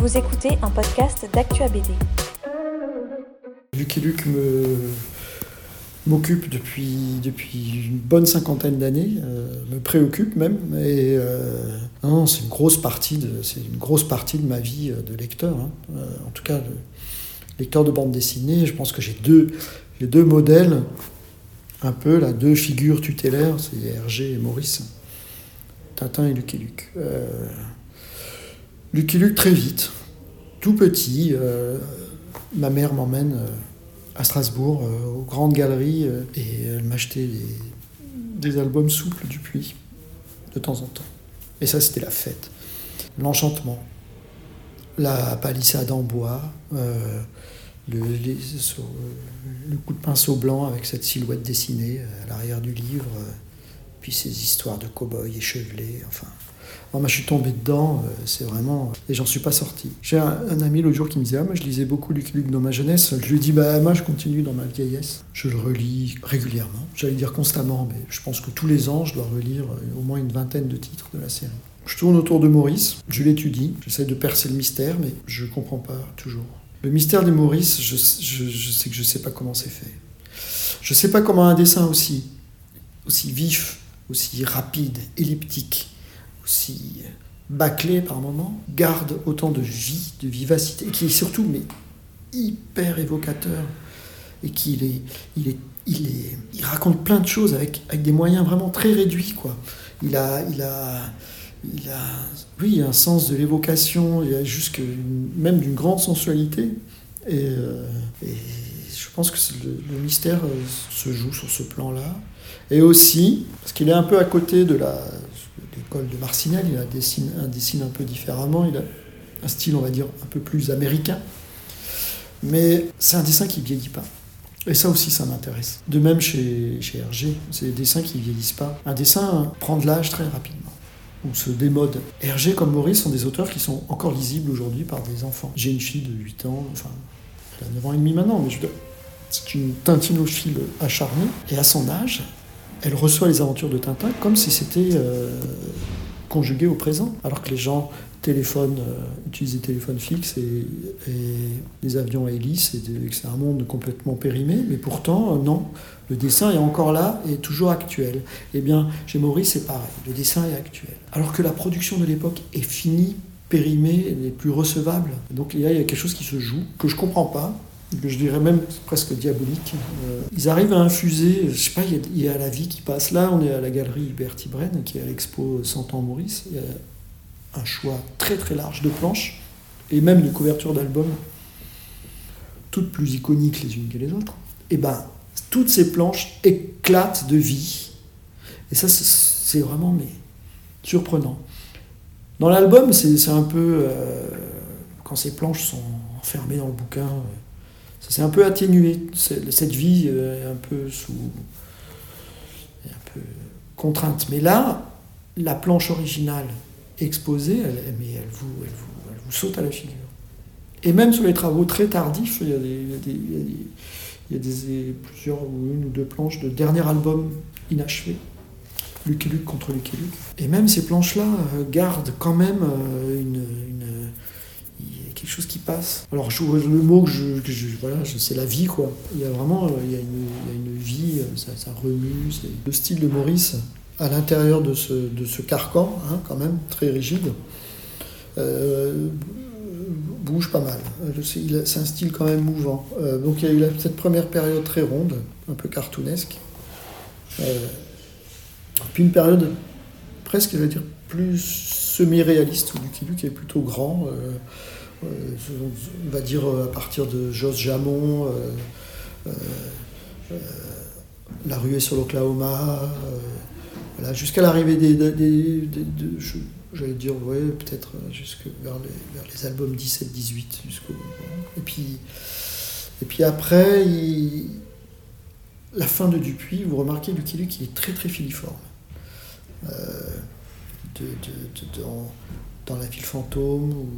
Vous écoutez un podcast d'Actua BD. Lucky Luke me m'occupe depuis, depuis une bonne cinquantaine d'années, euh, me préoccupe même. Et euh, c'est une grosse partie de une grosse partie de ma vie euh, de lecteur. hein. En tout cas, lecteur de bande dessinée. Je pense que j'ai deux deux modèles, un peu là, deux figures tutélaires, c'est Hergé et Maurice, Tintin et Lucky Luke. Euh, Lucky Luke très vite, tout petit. euh, ma mère m'emmène. euh, à Strasbourg, euh, aux grandes galeries, et elle m'achetait des, albums souples du Puy, de temps en temps. Et ça, c'était la fête. L'enchantement, la palissade en bois, le, coup de pinceau blanc avec cette silhouette dessinée à l'arrière du livre, puis ces histoires de cow-boys échevelés, enfin... Oh, moi, je suis tombé dedans, euh, c'est vraiment. Et j'en suis pas sorti. J'ai un, ami l'autre jour qui me disait Ah, moi, je lisais beaucoup Luc Luc dans ma jeunesse. Je lui dis Bah, moi, je continue dans ma vieillesse. Je le relis régulièrement. J'allais dire constamment, mais je pense que tous les ans, je dois relire euh, au moins une vingtaine de titres de la série. Je tourne autour de Maurice, je l'étudie, j'essaie de percer le mystère, mais je comprends pas toujours. Le mystère de Maurice, je, je- je sais que je sais pas comment c'est fait. Je sais pas comment un dessin aussi, aussi vif, aussi rapide, elliptique, aussi bâclé par moments, garde autant de vie, de vivacité, qui est surtout mais hyper évocateur, et qu'il est, il est, il est, il raconte plein de choses avec, avec des moyens vraiment très réduits, quoi. Il a, il a, il a, oui, un sens de l'évocation, il a jusque même d'une grande sensualité, et, euh, je pense que le mystère euh, se joue sur ce plan-là. Et aussi, parce qu'il est un peu à côté de la, de Marcinelle, il a dessine, un dessine un peu différemment, il a un style, on va dire, un peu plus américain. Mais c'est un dessin qui vieillit pas. Et ça aussi, ça m'intéresse. De même chez, chez Hergé, c'est des dessins qui vieillissent pas. Un dessin prend de l'âge très rapidement, ou se démode. Hergé comme Maurice sont des auteurs qui sont encore lisibles aujourd'hui par des enfants. J'ai une fille de 8 ans, enfin, elle a 9 ans et demi maintenant, mais je c'est une tintinophile acharnée. Et à son âge, elle reçoit les aventures de Tintin comme si c'était euh, conjugué au présent. Alors que les gens téléphonent, euh, utilisent des téléphones fixes et, des avions à hélice, et, c'est un monde complètement périmé. Mais pourtant, euh, non, le dessin est encore là et toujours actuel. Eh bien, chez Maurice, c'est pareil, le dessin est actuel. Alors que la production de l'époque est finie, périmée, n'est plus recevable. Donc là, il y a quelque chose qui se joue, que je comprends pas, je dirais même presque diabolique. Euh, ils arrivent à infuser, je sais pas, il y, a, la vie qui passe. Là, on est à la galerie Bertie Bren, qui est à l'expo 100 ans Maurice. Il y a un choix très très large de planches, et même de couvertures d'albums, toutes plus iconiques les unes que les autres. Et ben, toutes ces planches éclatent de vie. Et ça, c'est- vraiment mais, surprenant. Dans l'album, c'est un peu. euh, quand ces planches sont enfermées dans le bouquin, ça s'est un peu atténué. Cette vie euh, est un peu sous. un peu contrainte. Mais là, la planche originale exposée, elle, mais elle vous, elle, vous, elle vous saute à la figure. Et même sur les travaux très tardifs, il y a, des, il y a des- plusieurs ou une ou deux planches de dernier album inachevé. Lucky Luke contre Lucky Luke. Et même ces planches-là euh, gardent quand même euh, une, quelque chose qui passe. Alors je, le mot que je, c'est la vie quoi. Il y a vraiment, euh, il y a une, vie, euh, ça, remue. Le style de Maurice à l'intérieur de ce, carcan, hein, quand même très rigide, euh, bouge pas mal. C'est un style quand même mouvant. Donc il y a eu cette première période très ronde, un peu cartoonesque. Puis une période presque, je vais dire, plus semi-réaliste, où Lucky Luke est plutôt grand. On va dire euh, à partir de Jos Jamon, euh, euh, euh, La ruée sur l'Oklahoma, euh, voilà, jusqu'à l'arrivée des. J'allais dire, ouais, peut-être euh, jusque vers les, albums 17-18. jusqu'au- Et puis, et puis après, la fin de Dupuis, vous remarquez, Lucky Luke, est très très filiforme. Euh, dans, dans La ville fantôme, ou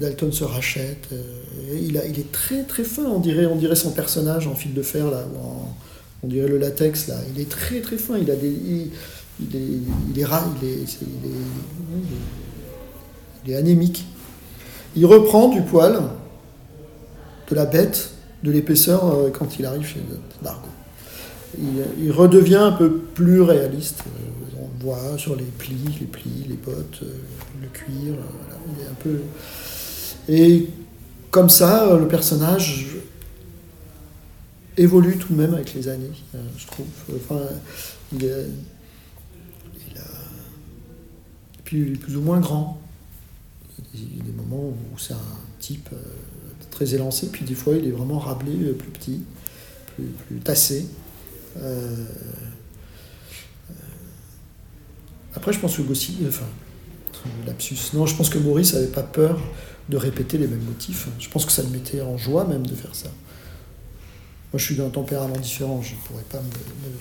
Dalton se rachète. euh, il, est très très fin, on dirait, on dirait son personnage en fil de fer, là, on dirait le latex, là. Il est très très fin, il a des. Il, est, anémique. il reprend du poil de la bête, de l'épaisseur euh, quand il arrive chez Dargo. Il, redevient un peu plus réaliste. Euh, sur les plis, les plis, les bottes, euh, le cuir. il est un peu. Et comme ça, le personnage évolue tout de même avec les années, je trouve. Enfin, il, est, il. Et puis il est plus ou moins grand. Il y a des moments où c'est un type très élancé, puis des fois il est vraiment rablé, euh, plus petit, plus, tassé. Euh, euh, après, je pense que Gossi, enfin, lapsus, non, je pense que Maurice n'avait pas peur de répéter les mêmes motifs. Je pense que ça le mettait en joie même de faire ça. Moi, je suis d'un tempérament différent. Je ne pourrais pas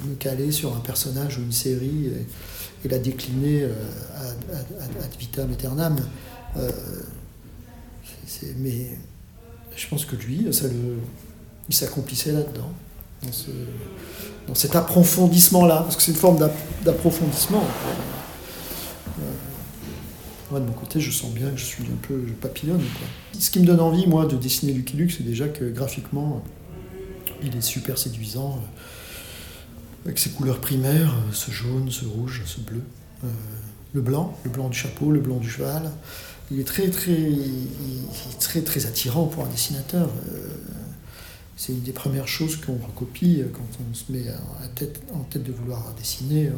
me, caler sur un personnage ou une série et, la décliner ad, vitam aeternam. mais je pense que lui, ça le, il s'accomplissait là-dedans, dans, cet approfondissement-là, parce que c'est une forme d'approfondissement. Moi, de mon côté, je sens bien que je suis un peu papillonne. Ce qui me donne envie, moi, de dessiner Lucky Luke, c'est déjà que graphiquement, il est super séduisant, euh, avec ses couleurs primaires, euh, ce jaune, ce rouge, ce bleu, euh, le blanc, le blanc du chapeau, le blanc du cheval il est très très, très très attirant pour un dessinateur. C'est une des premières choses qu'on recopie quand on se met en tête de vouloir dessiner.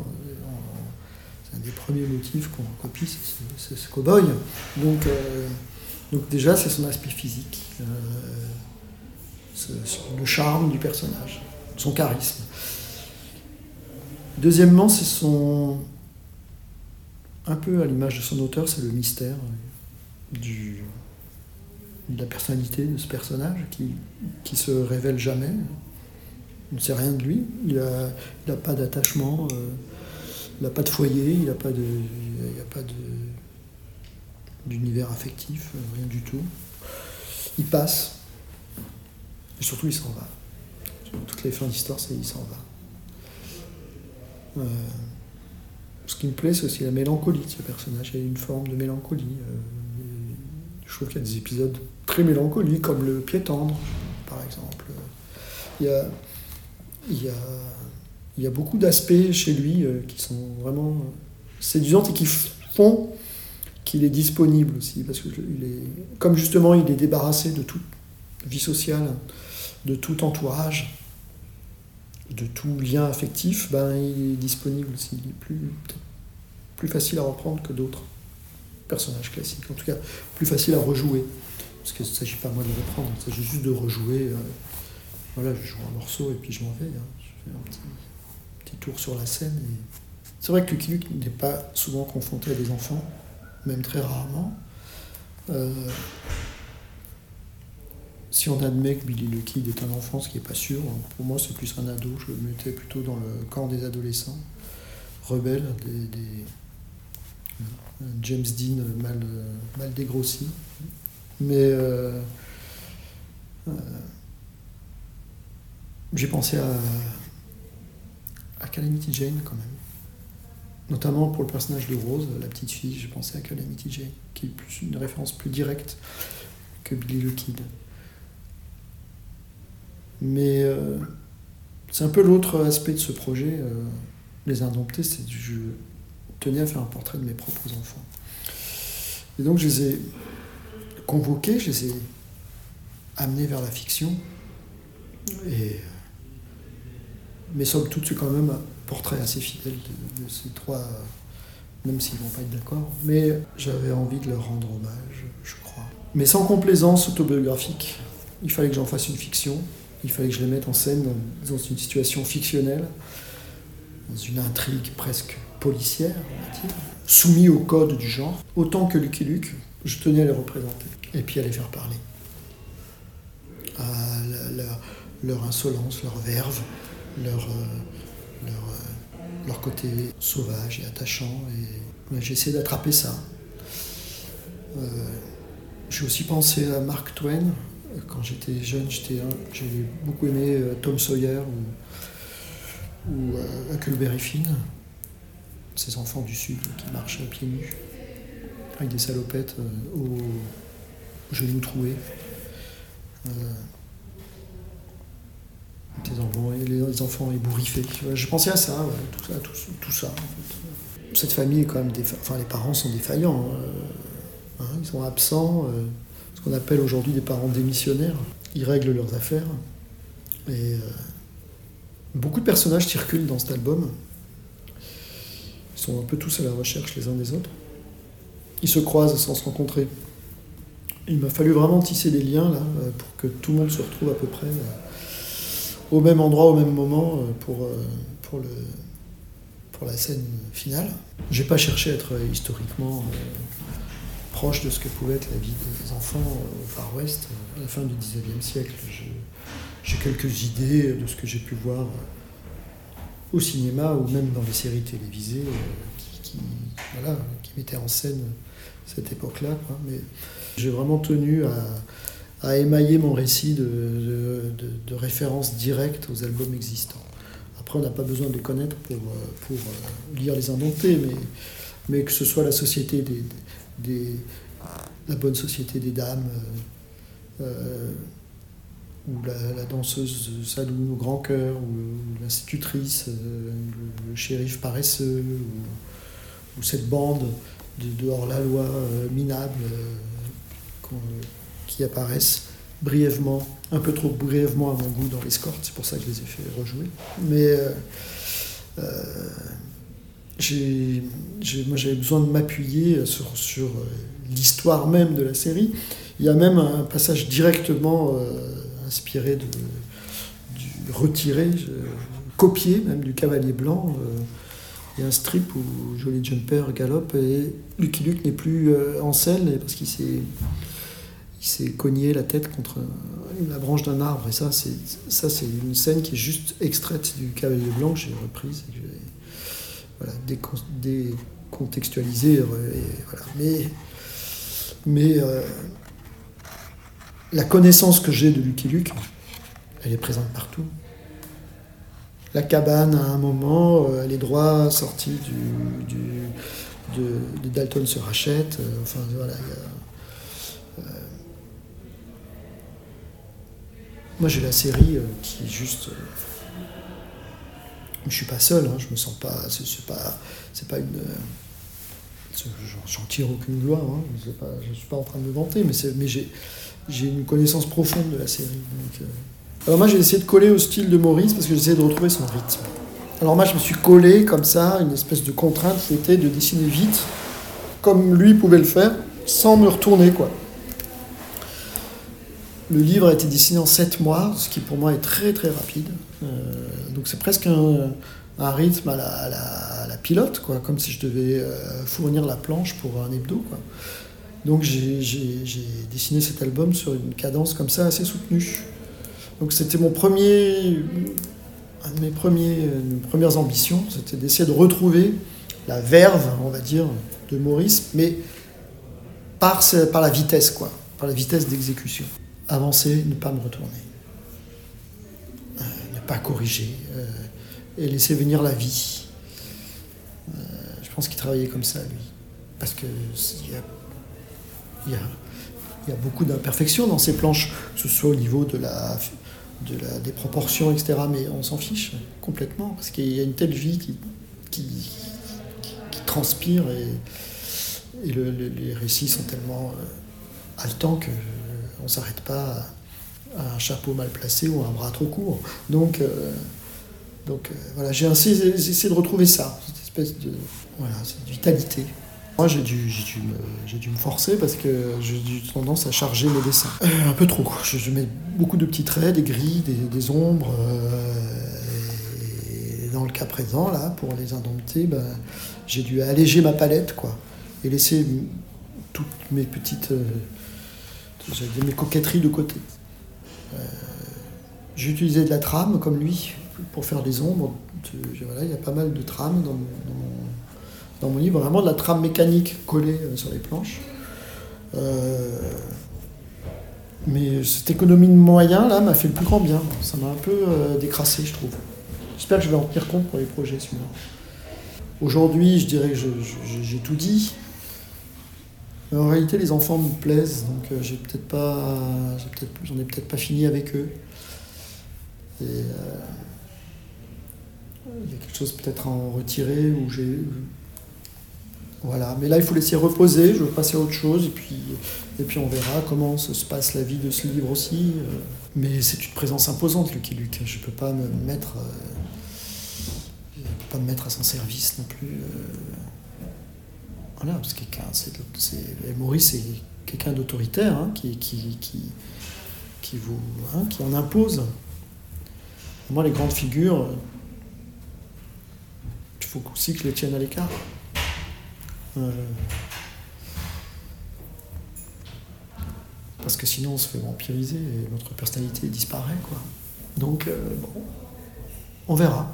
Euh, un des premiers motifs qu'on recopie, c'est ce cow-boy. Donc, euh, donc déjà, c'est son aspect physique, le charme du personnage, son charisme. Deuxièmement, c'est son... Un peu à l'image de son auteur, c'est le mystère du, de la personnalité de ce personnage qui, qui se révèle jamais. On ne sait rien de lui. Il n'a il pas d'attachement, euh, il n'a pas de foyer, il n'a pas de, il a pas de d'univers affectif, euh, rien du tout. Il passe, et surtout il s'en va. Toutes les fins d'histoire, c'est il s'en va. Euh, ce qui me plaît, c'est aussi la mélancolie de ce personnage. Il y a une forme de mélancolie. Je trouve qu'il y a des épisodes très mélancoliques, comme le pied tendre, par exemple. Il y a, il y a, il y a beaucoup d'aspects chez lui euh, qui sont vraiment séduisants et qui font qu'il est disponible aussi. Parce que il est, comme justement il est débarrassé de toute vie sociale, de tout entourage, de tout lien affectif, ben, il est disponible aussi. Il est plus, plus facile à reprendre que d'autres personnage classique. En tout cas, plus facile à rejouer. Parce qu'il ne s'agit pas moi de reprendre, il s'agit juste de rejouer. Euh, voilà, je joue un morceau et puis je m'en vais. Hein. Je fais un petit, petit, tour sur la scène. C'est vrai que Lucky Luke n'est pas souvent confronté à des enfants, même très rarement. Euh, si on admet que Billy Lucky est un enfant, ce qui n'est pas sûr, hein, pour moi c'est plus un ado, je le mettais plutôt dans le camp des adolescents, rebelles, des James Dean mal, mal dégrossi. Mais euh, euh, j'ai pensé à Calamity Jane quand même. Notamment pour le personnage de Rose, la petite fille, j'ai pensé à Calamity Jane, qui est plus une référence plus directe que Billy the Kid. Mais euh, c'est un peu l'autre aspect de ce projet, Les Indomptés, c'est du jeu tenais à faire un portrait de mes propres enfants. Et donc je les ai convoqués, je les ai amenés vers la fiction. Et, mais somme toute, c'est quand même un portrait assez fidèle de, ces trois, même s'ils ne vont pas être d'accord. Mais j'avais envie de leur rendre hommage, je crois. Mais sans complaisance autobiographique. Il fallait que j'en fasse une fiction. Il fallait que je les mette en scène dans une situation fictionnelle, dans une intrigue presque policière, soumis au code du genre, autant que Lucky Luke, je tenais à les représenter et puis à les faire parler. À leur, insolence, leur verve, leur, euh, leur, euh, leur, côté sauvage et attachant. Et j'ai essayé d'attraper ça. Euh, j'ai aussi pensé à Mark Twain. Quand j'étais jeune, j'ai beaucoup aimé Tom Sawyer ou, ou Huckleberry Finn ces enfants du Sud qui marchent à pieds nus, avec des salopettes euh, genoux troués. Tes enfants, les enfants ébouriffés. Je pensais à ça, tout ça, tout, ça. Cette famille est quand même, enfin les parents sont défaillants. Hein. Hein, ils sont absents, euh, ce qu'on appelle aujourd'hui des parents démissionnaires. Ils règlent leurs affaires. Et euh, beaucoup de personnages circulent dans cet album. Ils sont un peu tous à la recherche les uns des autres. Ils se croisent sans se rencontrer. Il m'a fallu vraiment tisser des liens là euh, pour que tout le monde se retrouve à peu près au même endroit, au même moment euh, pour, euh, pour, le, pour la scène finale. J'ai pas cherché à être historiquement proche de ce que pouvait être la vie des enfants au Far West à la fin du XIXe siècle. J'ai quelques idées de ce que j'ai pu voir au cinéma ou même dans les séries télévisées qui, qui, voilà, qui mettaient en scène cette époque-là. Mais j'ai vraiment tenu à, à, émailler mon récit de, références directes aux albums existants. Après, on n'a pas besoin de les connaître pour, pour euh, lire les inventés, mais, que ce soit la société des, la bonne société des dames, euh, euh ou la, danseuse saloon au grand cœur, ou, l'institutrice, euh, le, shérif paresseux, ou, cette bande de, hors-la-loi euh, minable euh, apparaissent brièvement, un peu trop brièvement à mon goût dans l'escorte, c'est pour ça que je les ai fait rejouer. Mais moi j'avais besoin de m'appuyer sur, sur l'histoire même de la série. Il y a même un passage directement inspiré de, du retiré, copié même du Cavalier Blanc. Euh, il y a un strip où Jolly Jumper galope et Lucky Luke n'est plus euh, en scène parce qu'il s'est il s'est cogné la tête contre la branche d'un arbre. Et ça, c'est ça, c'est une scène qui est juste extraite du Cavalier Blanc que j'ai reprise voilà, décontextualisée. voilà. Mais, mais euh, la connaissance que j'ai de Lucky Luke, elle est présente partout. La cabane, à un moment, euh, les droits sortis du, de, Dalton se rachètent. Euh, enfin, voilà. Euh, moi, j'ai la série qui est juste. je suis pas seul, hein, je me sens pas. C'est pas, pas une. J'en tire aucune gloire, hein, je ne suis pas en train de me vanter, mais, mais j'ai une connaissance profonde de la série. Euh. Alors moi j'ai essayé de coller au style de Maurice parce que j'essayais de retrouver son rythme. Alors moi je me suis collé comme ça, une espèce de contrainte, c'était de dessiner vite, comme lui pouvait le faire, sans me retourner quoi. Le livre a été dessiné en 7 mois, ce qui pour moi est très très rapide. Euh, donc c'est presque un, rythme à la, pilote, quoi, comme si je devais euh, fournir la planche pour un hebdo. Donc j'ai dessiné cet album sur une cadence comme ça assez soutenue. Donc c'était mon premier, un de mes premiers, premières ambitions, c'était d'essayer de retrouver la verve, on va dire, de Maurice, mais par, par la vitesse, quoi, par la vitesse d'exécution. Avancer, ne pas me retourner, euh, ne pas corriger, euh, et laisser venir la vie. Euh, je pense qu'il travaillait comme ça, lui, parce que y a y a, beaucoup d'imperfections dans ces planches, que ce soit au niveau de la, de la, des proportions, etc. Mais on s'en fiche complètement, parce qu'il y a une telle vie qui, transpire et, les récits sont tellement haletants qu'on euh, ne s'arrête pas à, un chapeau mal placé ou à un bras trop court. Donc, euh, donc voilà, j'ai essayé, de retrouver ça, cette espèce de, vitalité. Moi, j'ai dû, dû, dû, me forcer parce que j'ai tendance à charger mes dessins. Euh, un peu trop. Je, mets beaucoup de petits traits, des gris, des, ombres. Euh, et dans le cas présent, là, pour les indompter, ben, j'ai dû alléger ma palette, quoi. Et laisser toutes mes petites. Euh, mes coquetteries de côté. j'ai utilisé de la trame, comme lui, pour faire des ombres. Il y a pas mal de trames dans, mon livre, vraiment de la trame mécanique collée euh, sur les planches. Euh, mais cette économie de moyens là m'a fait le plus grand bien. Ça m'a un peu euh, décrassé, je trouve. J'espère que je vais en tenir compte pour les projets suivants. Aujourd'hui, je dirais que j'ai tout dit. En réalité, les enfants me plaisent, donc euh, j'ai peut-être pas, j'en ai peut-être pas fini avec eux. Euh, il y a quelque chose peut-être à en retirer où j'ai. Voilà, mais là il faut laisser reposer, je veux passer à autre chose et puis, et puis on verra comment se passe la vie de ce livre aussi. Euh. Mais c'est une présence imposante, Lucky Luke. Je ne peux pas me mettre, pas me mettre à son service non plus. Voilà, parce que Maurice c'est quelqu'un d'autoritaire hein, qui, vous, hein, qui en impose. Moi, les grandes figures, il faut aussi que je les tienne à l'écart. Euh, parce que sinon, on se fait vampiriser et notre personnalité disparaît. Quoi. Donc, euh, bon, on verra.